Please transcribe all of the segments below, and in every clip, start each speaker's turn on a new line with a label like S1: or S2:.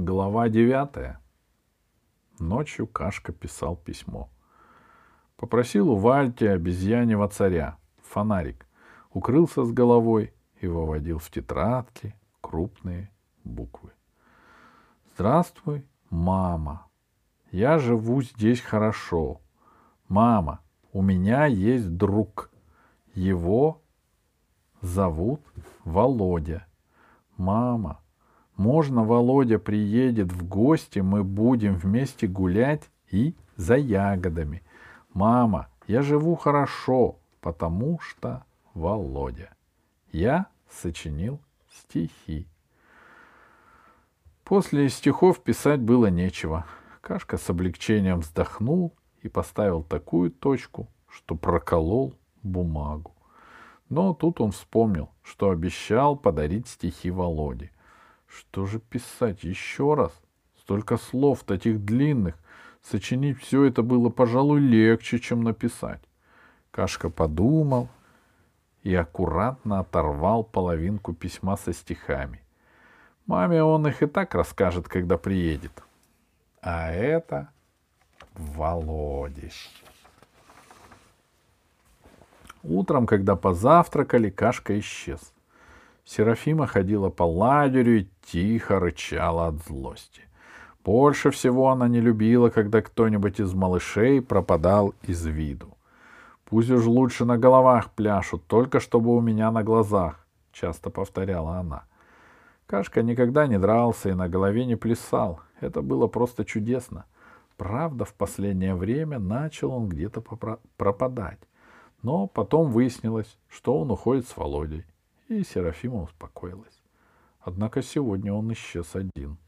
S1: Глава девятая. Ночью Кашка писал письмо. Попросил у Вальти обезьяньего царя фонарик, укрылся с головой и выводил в тетрадки крупные буквы. Здравствуй, мама. Я живу здесь хорошо. Мама, у меня есть друг. Его зовут Володя. Мама, можно Володя приедет в гости, мы будем вместе гулять и за ягодами. Мама, я живу хорошо, потому что Володя. Я сочинил стихи. После стихов писать было нечего. Кашка с облегчением вздохнул и поставил такую точку, что проколол бумагу. Но тут он вспомнил, что обещал подарить стихи Володе. Что же писать еще раз? Столько слов, таких длинных. Сочинить все это было, пожалуй, легче, чем написать. Кашка подумал и аккуратно оторвал половинку письма со стихами. Маме он их и так расскажет, когда приедет. А это Володиш. Утром, когда позавтракали, Кашка исчез. Серафима ходила по лагерю и тихо рычала от злости. Больше всего она не любила, когда кто-нибудь из малышей пропадал из виду. Пусть уж лучше на головах пляшут, только чтобы у меня на глазах, — часто повторяла она. Кашка никогда не дрался и на голове не плясал. Это было просто чудесно. Правда, в последнее время начал он где-то пропадать. Но потом выяснилось, что он уходит с Володей и Серафима успокоилась. Однако сегодня он исчез один.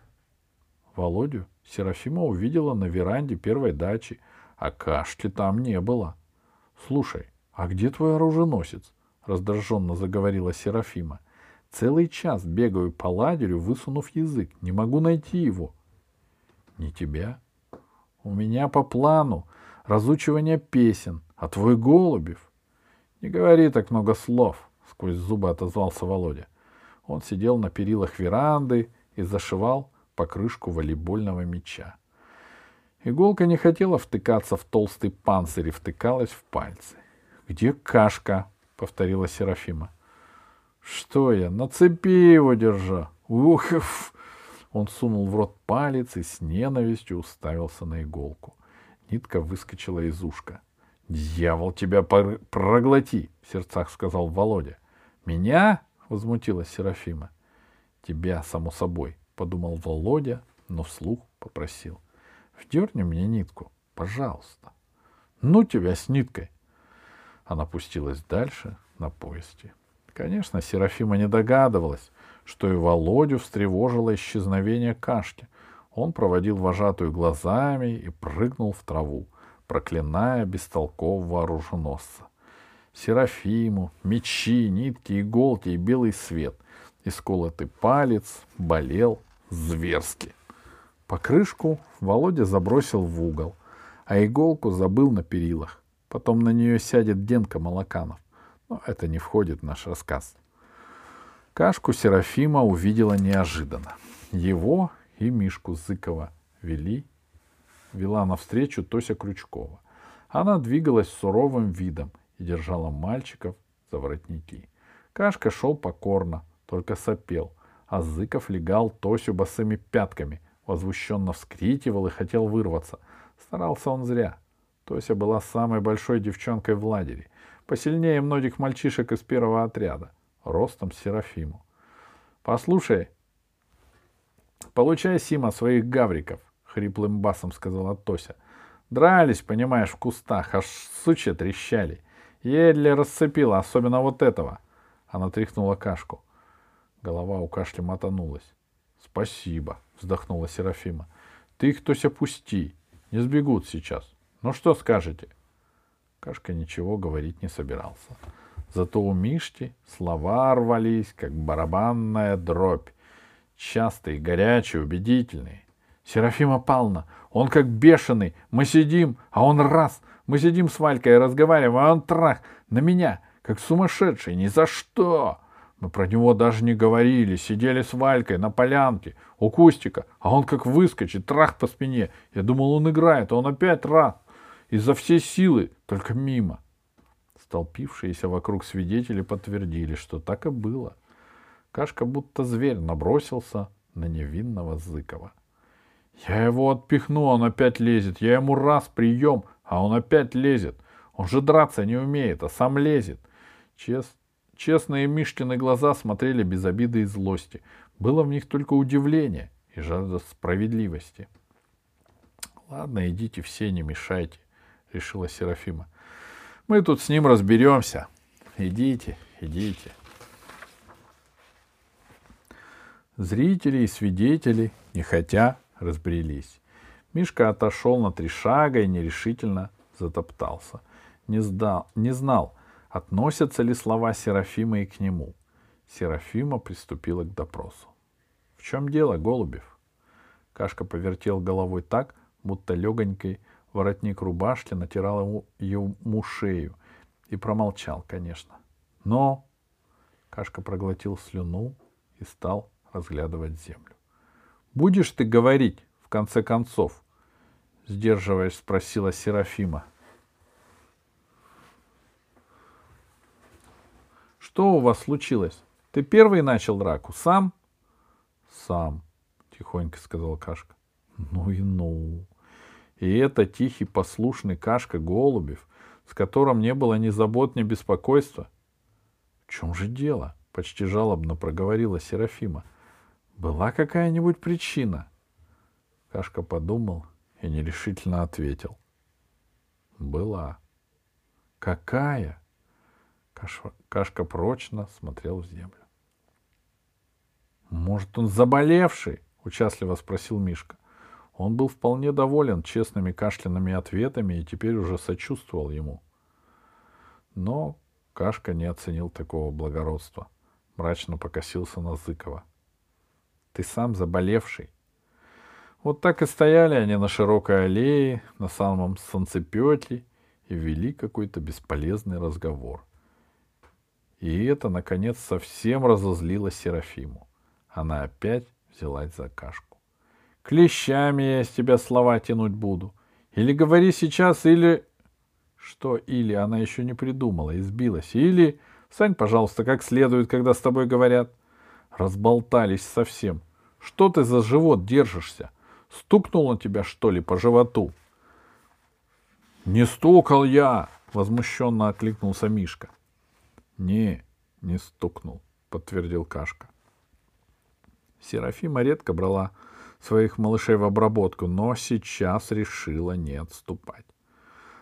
S1: Володю Серафима увидела на веранде первой дачи, а Кашки там не было. — Слушай, а где твой оруженосец? — раздраженно заговорила Серафима. — Целый час бегаю по лагерю, высунув язык. Не могу найти его. — Не тебя. У меня по плану разучивание песен, а твой Голубев. — Не говори так много слов, сквозь зубы отозвался Володя. Он сидел на перилах веранды и зашивал покрышку волейбольного мяча. Иголка не хотела втыкаться в толстый панцирь и втыкалась в пальцы. «Где кашка?» — повторила Серафима. «Что я, на цепи его держа!» «Ух!» Он сунул в рот палец и с ненавистью уставился на иголку. Нитка выскочила из ушка. «Дьявол, тебя проглоти!» — в сердцах сказал Володя. «Меня?» — возмутилась Серафима. «Тебя, само собой», — подумал Володя, но вслух попросил. «Вдерни мне нитку, пожалуйста». «Ну тебя с ниткой!» Она пустилась дальше на поезде. Конечно, Серафима не догадывалась, что и Володю встревожило исчезновение кашки. Он проводил вожатую глазами и прыгнул в траву, проклиная бестолкового оруженосца. Серафиму, мечи, нитки, иголки и белый свет. Исколотый палец болел зверски. Покрышку Володя забросил в угол, а иголку забыл на перилах. Потом на нее сядет Денка Молоканов. Но это не входит в наш рассказ. Кашку Серафима увидела неожиданно. Его и Мишку Зыкова вели, вела навстречу Тося Крючкова. Она двигалась суровым видом и держала мальчиков за воротники. Кашка шел покорно, только сопел, а Зыков легал Тосю босыми пятками, возмущенно вскрикивал и хотел вырваться. Старался он зря. Тося была самой большой девчонкой в лагере, посильнее многих мальчишек из первого отряда, ростом Серафиму. — Послушай, получай, Сима, своих гавриков, — хриплым басом сказала Тося. — Дрались, понимаешь, в кустах, аж сучья трещали. — Еле расцепила, особенно вот этого. Она тряхнула кашку. Голова у кашля мотанулась. — Спасибо, — вздохнула Серафима. — Ты их, Тося, пусти. Не сбегут сейчас. Ну что скажете? Кашка ничего говорить не собирался. Зато у Мишки слова рвались, как барабанная дробь. Частые, горячие, убедительные. Серафима Павловна, он как бешеный. Мы сидим, а он раз мы сидим с Валькой и разговариваем, а он трах на меня, как сумасшедший, ни за что. Мы про него даже не говорили, сидели с Валькой на полянке у кустика, а он как выскочит, трах по спине. Я думал, он играет, а он опять раз. Изо всей силы, только мимо. Столпившиеся вокруг свидетели подтвердили, что так и было. Кашка будто зверь набросился на невинного Зыкова. Я его отпихну, он опять лезет. Я ему раз прием, а он опять лезет. Он же драться не умеет, а сам лезет. Чест, Честные Мишкины глаза смотрели без обиды и злости. Было в них только удивление и жажда справедливости. — Ладно, идите все, не мешайте, — решила Серафима. — Мы тут с ним разберемся. Идите, идите. Зрители и свидетели, не хотя, разбрелись. Мишка отошел на три шага и нерешительно затоптался. Не, сдал, не знал, Относятся ли слова Серафима и к нему? Серафима приступила к допросу. — В чем дело, Голубев? Кашка повертел головой так, будто легонький воротник рубашки натирал ему, ему шею и промолчал, конечно. Но Кашка проглотил слюну и стал разглядывать землю. — Будешь ты говорить, в конце концов? — сдерживаясь, спросила Серафима. — Что у вас случилось? Ты первый начал драку? Сам? Сам, тихонько сказал Кашка. Ну и ну. И это тихий, послушный Кашка Голубев, с которым не было ни забот, ни беспокойства. В чем же дело? Почти жалобно проговорила Серафима. Была какая-нибудь причина? Кашка подумал и нерешительно ответил. Была. Какая? Кашка, прочно смотрел в землю. «Может, он заболевший?» — участливо спросил Мишка. Он был вполне доволен честными кашлянными ответами и теперь уже сочувствовал ему. Но Кашка не оценил такого благородства. Мрачно покосился на Зыкова. «Ты сам заболевший». Вот так и стояли они на широкой аллее, на самом солнцепетле, и вели какой-то бесполезный разговор. И это, наконец, совсем разозлило Серафиму. Она опять взялась за кашку. «Клещами я из тебя слова тянуть буду. Или говори сейчас, или...» Что «или» она еще не придумала, избилась. «Или...» Встань, пожалуйста, как следует, когда с тобой говорят. Разболтались совсем. Что ты за живот держишься? Стукнул он тебя, что ли, по животу? — Не стукал я! — возмущенно окликнулся Мишка. Не, не стукнул, подтвердил Кашка. Серафима редко брала своих малышей в обработку, но сейчас решила не отступать.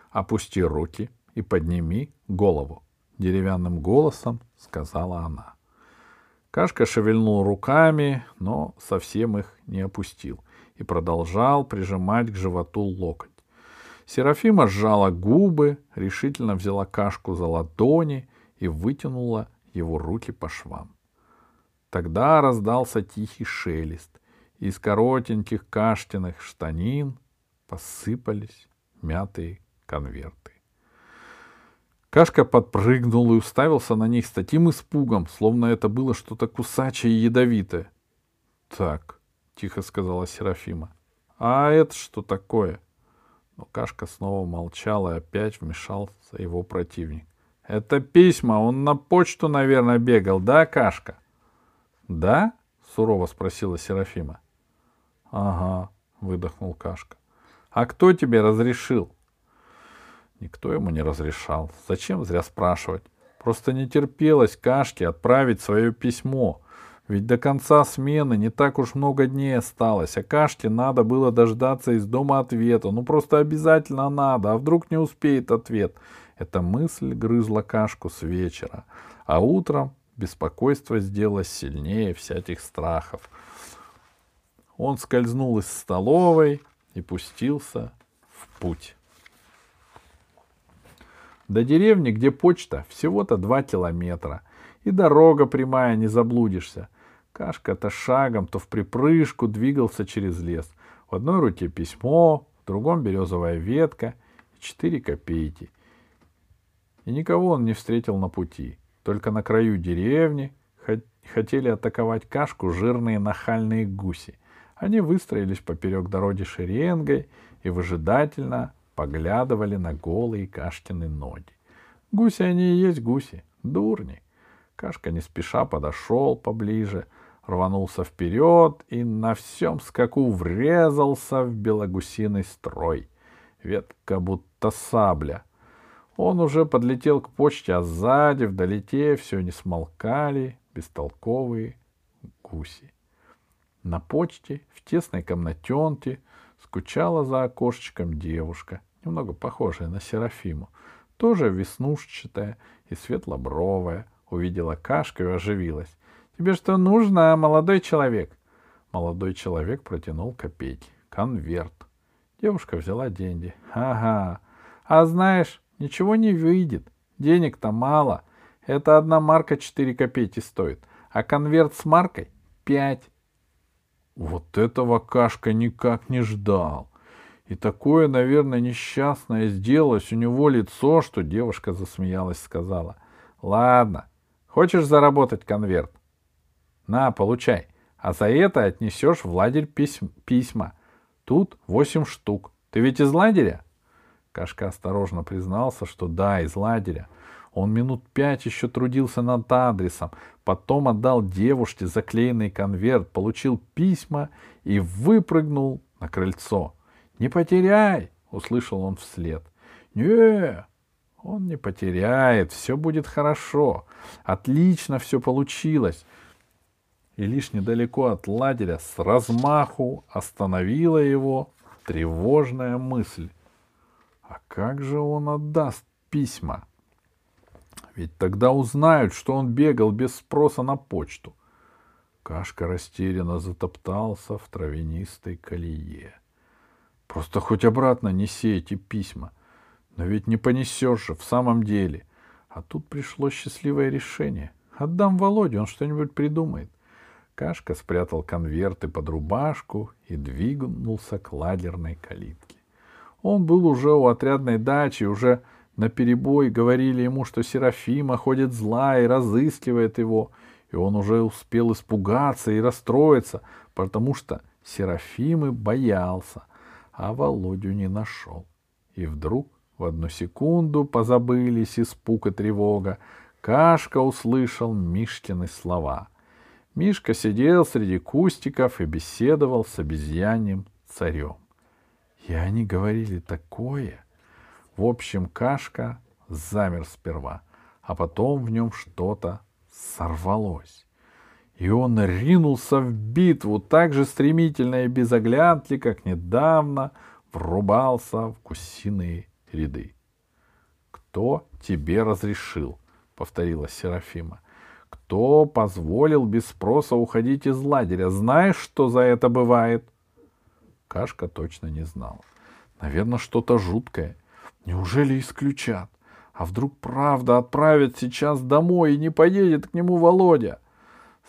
S1: «Опусти руки и подними голову», — деревянным голосом сказала она. Кашка шевельнул руками, но совсем их не опустил и продолжал прижимать к животу локоть. Серафима сжала губы, решительно взяла Кашку за ладони и вытянула его руки по швам. Тогда раздался тихий шелест, из коротеньких каштяных штанин посыпались мятые конверты. Кашка подпрыгнул и уставился на них с таким испугом, словно это было что-то кусачее и ядовитое. — Так, — тихо сказала Серафима. — А это что такое? Но Кашка снова молчал, и опять вмешался его противник. Это письма, он на почту, наверное, бегал, да, Кашка? Да? Сурово спросила Серафима. Ага, выдохнул Кашка. А кто тебе разрешил? Никто ему не разрешал. Зачем зря спрашивать? Просто не терпелось Кашке отправить свое письмо. Ведь до конца смены не так уж много дней осталось, а Кашке надо было дождаться из дома ответа. Ну просто обязательно надо, а вдруг не успеет ответ. Эта мысль грызла кашку с вечера, а утром беспокойство сделалось сильнее всяких страхов. Он скользнул из столовой и пустился в путь. До деревни, где почта, всего-то два километра. И дорога прямая, не заблудишься. Кашка то шагом, то в припрыжку двигался через лес. В одной руке письмо, в другом березовая ветка и четыре копейки — и никого он не встретил на пути. Только на краю деревни хотели атаковать кашку жирные нахальные гуси. Они выстроились поперек дороги шеренгой и выжидательно поглядывали на голые кашкины ноги. Гуси они и есть гуси, дурни. Кашка не спеша подошел поближе, рванулся вперед и на всем скаку врезался в белогусиный строй. Ветка будто сабля. Он уже подлетел к почте, а сзади, вдалеке, все не смолкали бестолковые гуси. На почте, в тесной комнатенке, скучала за окошечком девушка, немного похожая на Серафиму, тоже веснушчатая и светлобровая, увидела кашку и оживилась. «Тебе что нужно, молодой человек?» Молодой человек протянул копейки. Конверт. Девушка взяла деньги. «Ага. А знаешь, ничего не выйдет. Денег-то мало. Это одна марка четыре копейки стоит, а конверт с маркой — пять. Вот этого Кашка никак не ждал. И такое, наверное, несчастное сделалось у него лицо, что девушка засмеялась, сказала. — Ладно, хочешь заработать конверт? На, получай. А за это отнесешь в лагерь письм, письма. Тут восемь штук. Ты ведь из лагеря? Кашка осторожно признался, что да, из лагеря. Он минут пять еще трудился над адресом, потом отдал девушке заклеенный конверт, получил письма и выпрыгнул на крыльцо. «Не потеряй!» — услышал он вслед. «Не, он не потеряет, все будет хорошо. Отлично все получилось. И лишь недалеко от лагеря с размаху остановила его тревожная мысль. А как же он отдаст письма? Ведь тогда узнают, что он бегал без спроса на почту. Кашка растерянно затоптался в травянистой колее. Просто хоть обратно неси эти письма. Но ведь не понесешь же, в самом деле. А тут пришло счастливое решение. Отдам Володе, он что-нибудь придумает. Кашка спрятал конверты под рубашку и двинулся к ладерной калитке. Он был уже у отрядной дачи, уже на перебой говорили ему, что Серафима ходит зла и разыскивает его, и он уже успел испугаться и расстроиться, потому что Серафимы боялся, а Володю не нашел. И вдруг в одну секунду позабылись испуг и тревога. Кашка услышал Мишкины слова. Мишка сидел среди кустиков и беседовал с обезьяньем царем. И они говорили такое — в общем, Кашка замер сперва, а потом в нем что-то сорвалось. И он ринулся в битву так же стремительно и без оглядки, как недавно врубался в гусиные ряды. «Кто тебе разрешил?» — повторила Серафима. «Кто позволил без спроса уходить из лагеря? Знаешь, что за это бывает?» Кашка точно не знал. Наверное, что-то жуткое — Неужели исключат? А вдруг правда отправят сейчас домой и не поедет к нему Володя?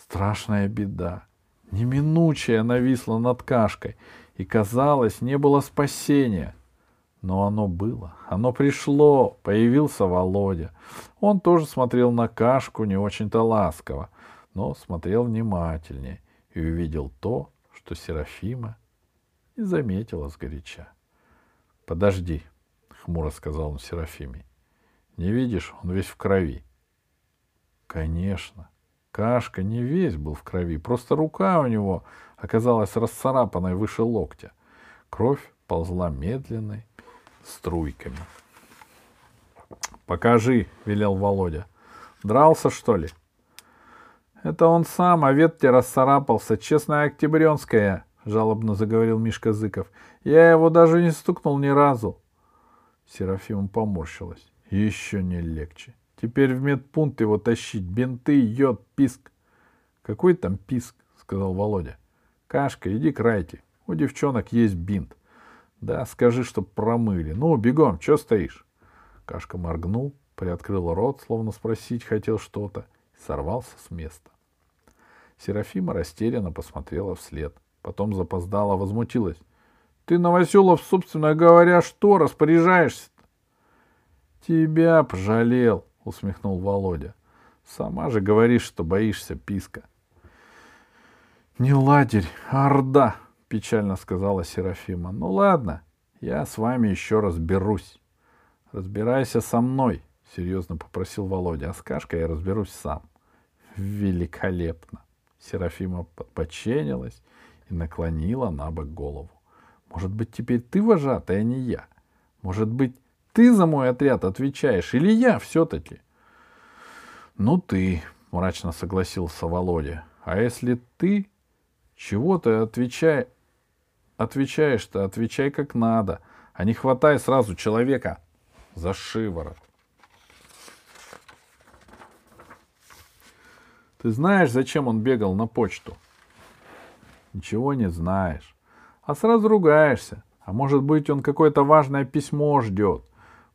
S1: Страшная беда. Неминучая нависла над кашкой, и, казалось, не было спасения. Но оно было, оно пришло, появился Володя. Он тоже смотрел на кашку не очень-то ласково, но смотрел внимательнее и увидел то, что Серафима не заметила сгоряча. — Подожди, — хмуро сказал он Серафиме. — Не видишь, он весь в крови. — Конечно. Кашка не весь был в крови, просто рука у него оказалась расцарапанной выше локтя. Кровь ползла медленной струйками. — Покажи, — велел Володя. — Дрался, что ли? — Это он сам, а ветте расцарапался. Честная октябренская, — жалобно заговорил Мишка Зыков. — Я его даже не стукнул ни разу. Серафима поморщилась. Еще не легче. Теперь в медпункт его тащить. Бинты, йод, писк. Какой там писк? Сказал Володя. Кашка, иди к Райте. У девчонок есть бинт. Да, скажи, чтоб промыли. Ну, бегом, что стоишь? Кашка моргнул, приоткрыл рот, словно спросить хотел что-то, и сорвался с места. Серафима растерянно посмотрела вслед. Потом запоздала, возмутилась. Ты, Новоселов, собственно говоря, что распоряжаешься -то? Тебя пожалел, усмехнул Володя. Сама же говоришь, что боишься писка. Не ладерь, а орда, печально сказала Серафима. Ну ладно, я с вами еще разберусь. Разбирайся со мной, серьезно попросил Володя. А с Кашкой я разберусь сам. Великолепно. Серафима подченилась и наклонила на бок голову. Может быть, теперь ты вожатый, а не я? Может быть, ты за мой отряд отвечаешь, или я все-таки? Ну, ты, мрачно согласился Володя. А если ты, чего ты отвечай, отвечаешь-то, отвечай как надо, а не хватай сразу человека за шиворот. Ты знаешь, зачем он бегал на почту? Ничего не знаешь. А сразу ругаешься. А может быть, он какое-то важное письмо ждет.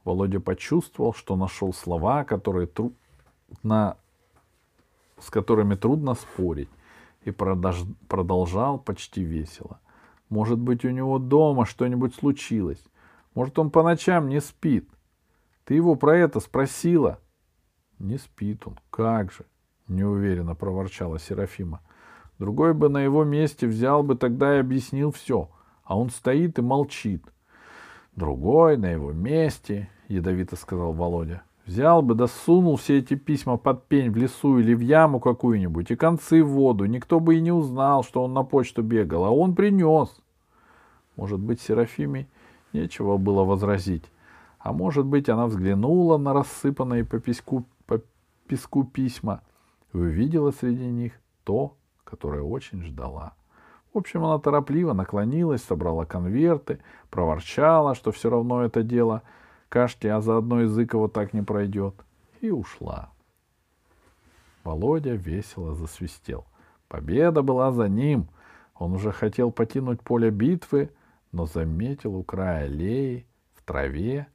S1: Володя почувствовал, что нашел слова, которые трудно, с которыми трудно спорить, и продолжал почти весело. Может быть, у него дома что-нибудь случилось. Может, он по ночам не спит. Ты его про это спросила? Не спит он. Как же? Неуверенно проворчала Серафима. Другой бы на его месте взял бы тогда и объяснил все, а он стоит и молчит. Другой на его месте — ядовито сказал Володя. Взял бы да сунул все эти письма под пень в лесу или в яму какую-нибудь и концы в воду. Никто бы и не узнал, что он на почту бегал, а он принес. Может быть, Серафиме нечего было возразить. А может быть, она взглянула на рассыпанные по песку, по песку письма и увидела среди них то, которое очень ждала. В общем, она торопливо наклонилась, собрала конверты, проворчала, что все равно это дело — Кашки, а заодно язык его так не пройдет. И ушла. Володя весело засвистел. Победа была за ним. Он уже хотел покинуть поле битвы, но заметил у края аллеи в траве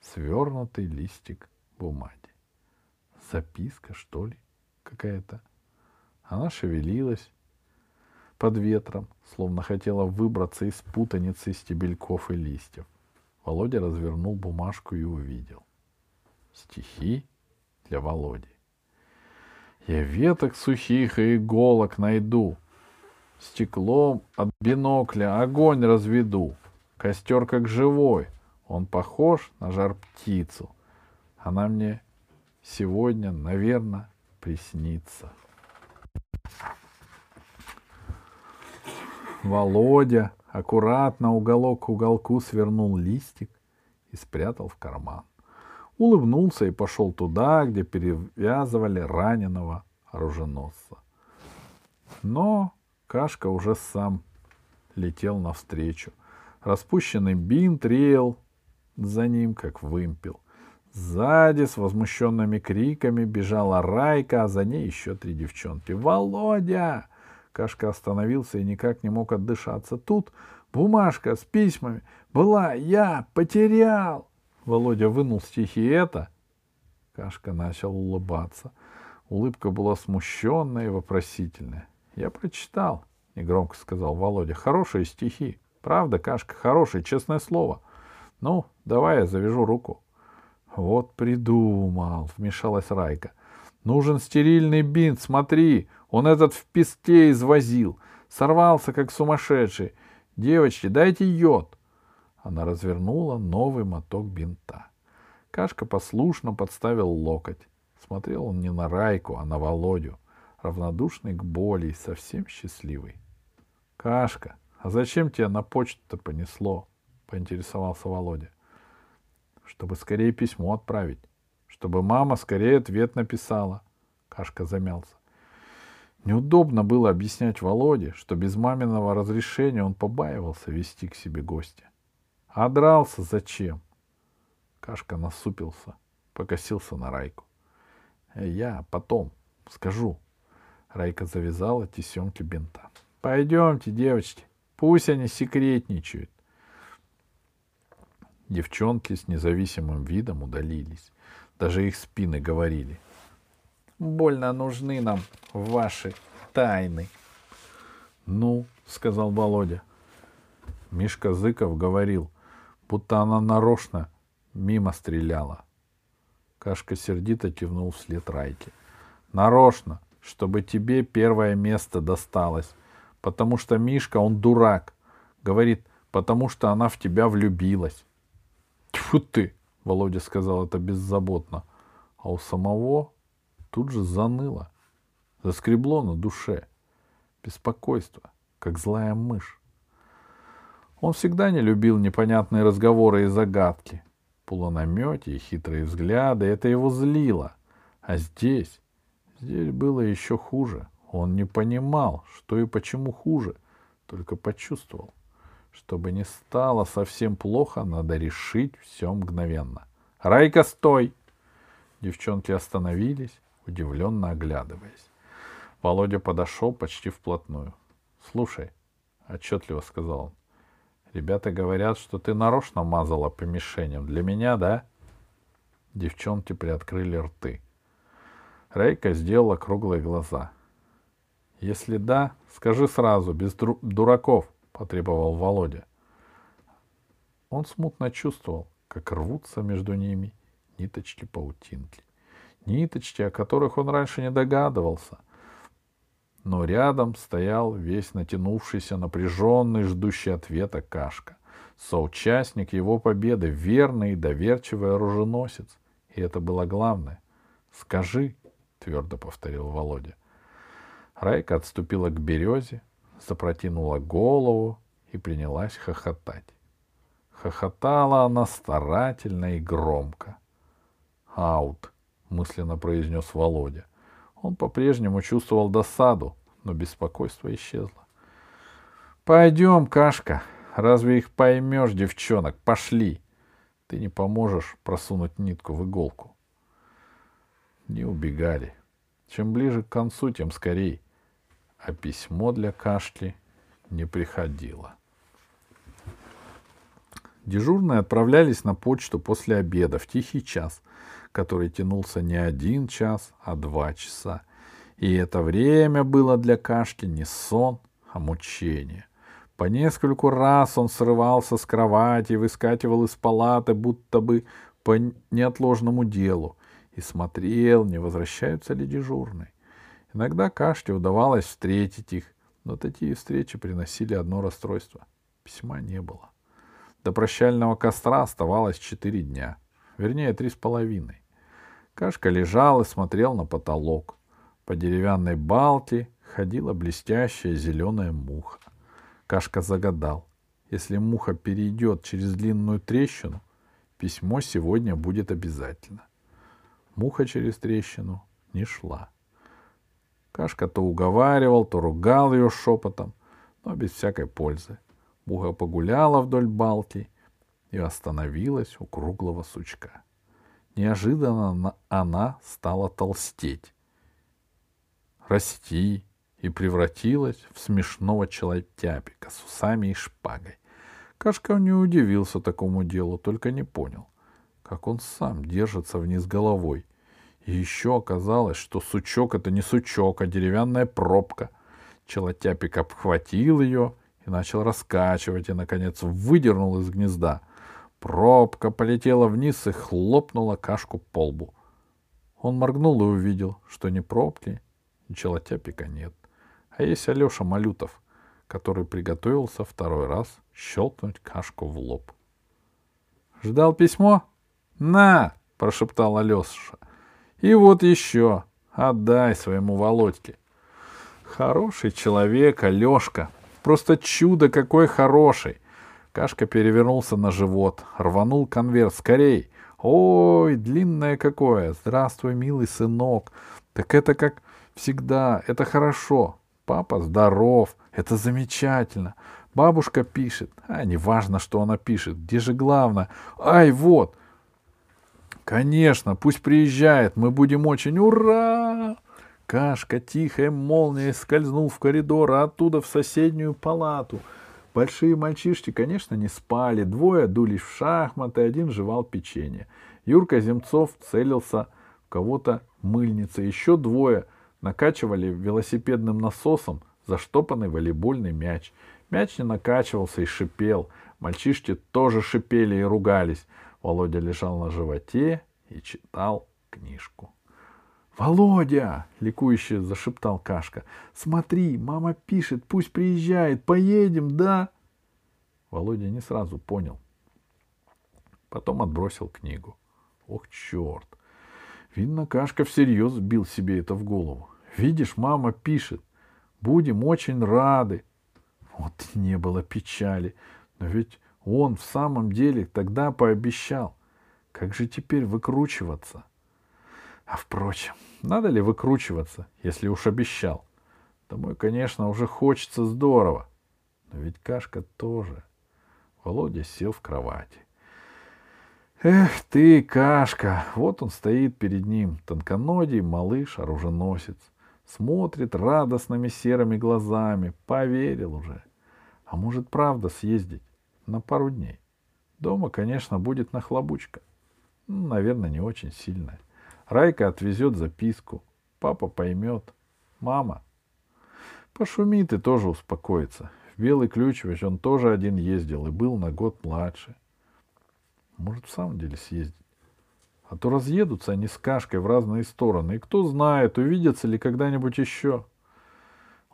S1: свернутый листик бумаги. Записка, что ли, какая-то? Она шевелилась под ветром, словно хотела выбраться из путаницы стебельков и листьев. Володя развернул бумажку и увидел. Стихи для Володи. Я веток сухих и иголок найду, Стеклом от бинокля огонь разведу, Костер как живой, он похож на жар птицу. Она мне сегодня, наверное, приснится. Володя аккуратно уголок к уголку свернул листик и спрятал в карман. Улыбнулся и пошел туда, где перевязывали раненого оруженосца. Но Кашка уже сам летел навстречу. Распущенный бинт реял за ним, как вымпел. Сзади с возмущенными криками бежала Райка, а за ней еще три девчонки. «Володя!» Кашка остановился и никак не мог отдышаться. Тут бумажка с письмами была, я потерял. Володя вынул стихи это. Кашка начал улыбаться. Улыбка была смущенная и вопросительная. Я прочитал, негромко сказал Володя. Хорошие стихи. Правда, Кашка, хорошие, честное слово. Ну, давай я завяжу руку. Вот придумал, вмешалась Райка. Нужен стерильный бинт, смотри, он этот в песке извозил. Сорвался, как сумасшедший. Девочки, дайте йод. Она развернула новый моток бинта. Кашка послушно подставил локоть. Смотрел он не на Райку, а на Володю, равнодушный к боли и совсем счастливый. — Кашка, а зачем тебя на почту-то понесло? — поинтересовался Володя. — Чтобы скорее письмо отправить. Чтобы мама скорее ответ написала. Кашка замялся. Неудобно было объяснять Володе, что без маминого разрешения он побаивался вести к себе гостя. А дрался зачем? Кашка насупился, покосился на Райку. «Э, я потом скажу. Райка завязала тесемки бинта. Пойдемте, девочки, пусть они секретничают. Девчонки с независимым видом удалились. Даже их спины говорили. Больно нужны нам ваши тайны. Ну, сказал Володя. Мишка Зыков говорил, будто она нарочно мимо стреляла. Кашка сердито кивнул вслед Райке. Нарочно, чтобы тебе первое место досталось. Потому что Мишка, он дурак. Говорит, потому что она в тебя влюбилась. Тьфу ты, Володя сказал это беззаботно. А у самого тут же заныло. Заскребло на душе. Беспокойство, как злая мышь. Он всегда не любил непонятные разговоры и загадки. Полунамете и хитрые взгляды — это его злило. А здесь, здесь было еще хуже. Он не понимал, что и почему хуже, только почувствовал. Чтобы не стало совсем плохо, надо решить все мгновенно. «Райка, стой!» Девчонки остановились, удивленно оглядываясь. Володя подошел почти вплотную. «Слушай», — отчетливо сказал он, — «ребята говорят, что ты нарочно мазала по мишеням. Для меня, да?» Девчонки приоткрыли рты. Рейка сделала круглые глаза. «Если да, скажи сразу, без дураков», — потребовал Володя. Он смутно чувствовал, как рвутся между ними ниточки паутинки. Ниточки, о которых он раньше не догадывался. Но рядом стоял весь натянувшийся, напряженный, ждущий ответа Кашка. Соучастник его победы, верный и доверчивый оруженосец. И это было главное. «Скажи», — твердо повторил Володя. Райка отступила к березе, запротянула голову и принялась хохотать. Хохотала она старательно и громко. «Аут», — мысленно произнес Володя. Он по-прежнему чувствовал досаду, но беспокойство исчезло. «Пойдем, Кашка, разве их поймешь, девчонок? Пошли!» Ты не поможешь просунуть нитку в иголку. Не убегали. Чем ближе к концу, тем скорей. А письмо для Кашки не приходило. Дежурные отправлялись на почту после обеда в тихий час, который тянулся не один час, а два часа. И это время было для Кашки не сон, а мучение. По нескольку раз он срывался с кровати выскакивал из палаты, будто бы по неотложному делу, и смотрел, не возвращаются ли дежурные. Иногда Кашке удавалось встретить их, но такие встречи приносили одно расстройство. Письма не было. До прощального костра оставалось четыре дня, вернее, три с половиной. Кашка лежал и смотрел на потолок. По деревянной балке ходила блестящая зеленая муха. Кашка загадал, если муха перейдет через длинную трещину, письмо сегодня будет обязательно. Муха через трещину не шла. Кашка то уговаривал, то ругал ее шепотом, но без всякой пользы. Муха погуляла вдоль балки и остановилась у круглого сучка. Неожиданно она стала толстеть, расти и превратилась в смешного человека с усами и шпагой. Кашка не удивился такому делу, только не понял, как он сам держится вниз головой. И еще оказалось, что сучок — это не сучок, а деревянная пробка. Челотяпик обхватил ее и начал раскачивать, и, наконец, выдернул из гнезда. Пробка полетела вниз и хлопнула кашку по лбу. Он моргнул и увидел, что ни пробки, ни челотяпика нет. А есть Алеша Малютов, который приготовился второй раз щелкнуть кашку в лоб. «Ждал письмо?» «На!» — прошептал Алеша. «И вот еще. Отдай своему Володьке». Хороший человек, Алешка. Просто чудо какой хороший. Кашка перевернулся на живот, рванул конверт. Скорей! Ой, длинное какое! Здравствуй, милый сынок! Так это как всегда, это хорошо. Папа здоров, это замечательно. Бабушка пишет. А, неважно, что она пишет. Где же главное? Ай, вот! Конечно, пусть приезжает, мы будем очень... Ура! Кашка тихая молния скользнул в коридор, а оттуда в соседнюю палату. Большие мальчишки, конечно, не спали. Двое дулись в шахматы, один жевал печенье. Юрка Земцов целился в кого-то мыльница. Еще двое накачивали велосипедным насосом заштопанный волейбольный мяч. Мяч не накачивался и шипел. Мальчишки тоже шипели и ругались. Володя лежал на животе и читал книжку. Володя! — ликующе зашептал Кашка. — Смотри, мама пишет, пусть приезжает, поедем, да? Володя не сразу понял. Потом отбросил книгу. Ох, черт! Видно, Кашка всерьез бил себе это в голову. Видишь, мама пишет. Будем очень рады. Вот не было печали. Но ведь он в самом деле тогда пообещал. Как же теперь выкручиваться? А впрочем, надо ли выкручиваться, если уж обещал? Домой, конечно, уже хочется здорово. Но ведь Кашка тоже. Володя сел в кровати. Эх ты, Кашка! Вот он стоит перед ним, тонконогий малыш-оруженосец. Смотрит радостными серыми глазами. Поверил уже. А может, правда съездить на пару дней? Дома, конечно, будет нахлобучка. Ну, наверное, не очень сильная. Райка отвезет записку. Папа поймет. Мама. Пошумит и тоже успокоится. В Белый ключ ведь он тоже один ездил и был на год младше. Может, в самом деле съездить. А то разъедутся они с Кашкой в разные стороны. И кто знает, увидятся ли когда-нибудь еще.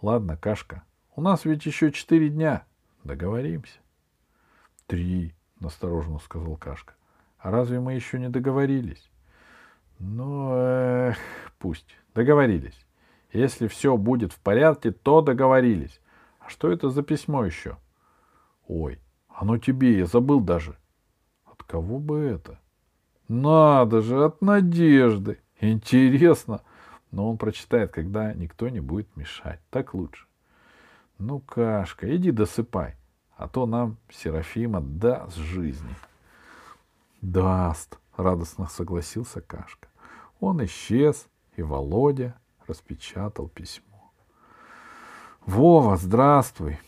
S1: Ладно, Кашка, у нас ведь еще четыре дня. Договоримся. Три, настороженно сказал Кашка. А разве мы еще не договорились? Ну, эх, пусть. Договорились. Если все будет в порядке, то договорились. А что это за письмо еще? Ой, оно тебе, я забыл даже. От кого бы это? Надо же, от Надежды. Интересно. Но он прочитает, когда никто не будет мешать. Так лучше. Ну, Кашка, иди досыпай, а то нам Серафима даст жизни. Даст, радостно согласился Кашка. Он исчез, и Володя распечатал письмо. Вова, здравствуй.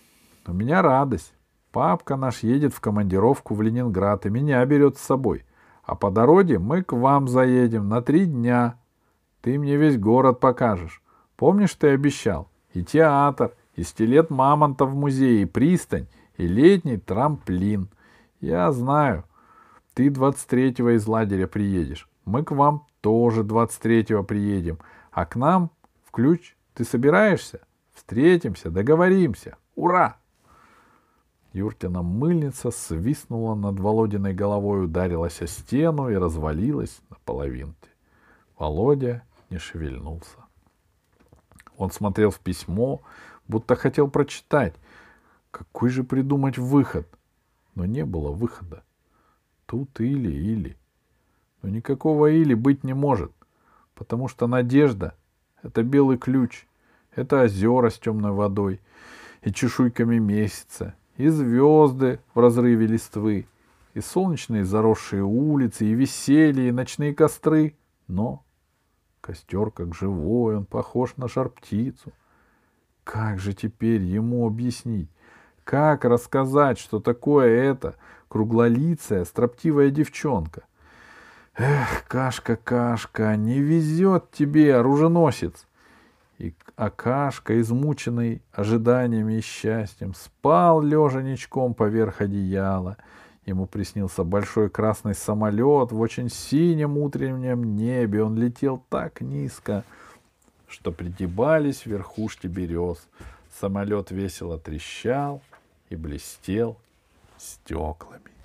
S1: У меня радость. Папка наш едет в командировку в Ленинград и меня берет с собой. А по дороге мы к вам заедем на три дня. Ты мне весь город покажешь. Помнишь, ты обещал? И театр, и стилет мамонта в музее, и пристань, и летний трамплин. Я знаю. Ты 23-го из лагеря приедешь. Мы к вам тоже 23-го приедем. А к нам в ключ ты собираешься? Встретимся, договоримся. Ура! Юртина мыльница свистнула над Володиной головой, ударилась о стену и развалилась на половинке. Володя не шевельнулся. Он смотрел в письмо, будто хотел прочитать, какой же придумать выход. Но не было выхода. Тут или-или. Но никакого или быть не может, потому что надежда — это белый ключ, это озера с темной водой и чешуйками месяца, и звезды в разрыве листвы, и солнечные заросшие улицы, и веселье, и ночные костры. Но костер как живой, он похож на жар-птицу — как же теперь ему объяснить? Как рассказать, что такое это круглолицая, строптивая девчонка? Эх, Кашка, Кашка, не везет тебе, оруженосец! И, а Кашка, измученный ожиданиями и счастьем, спал лежа ничком поверх одеяла. Ему приснился большой красный самолет в очень синем утреннем небе. Он летел так низко, что пригибались верхушки берез. Самолет весело трещал и блестел стеклами.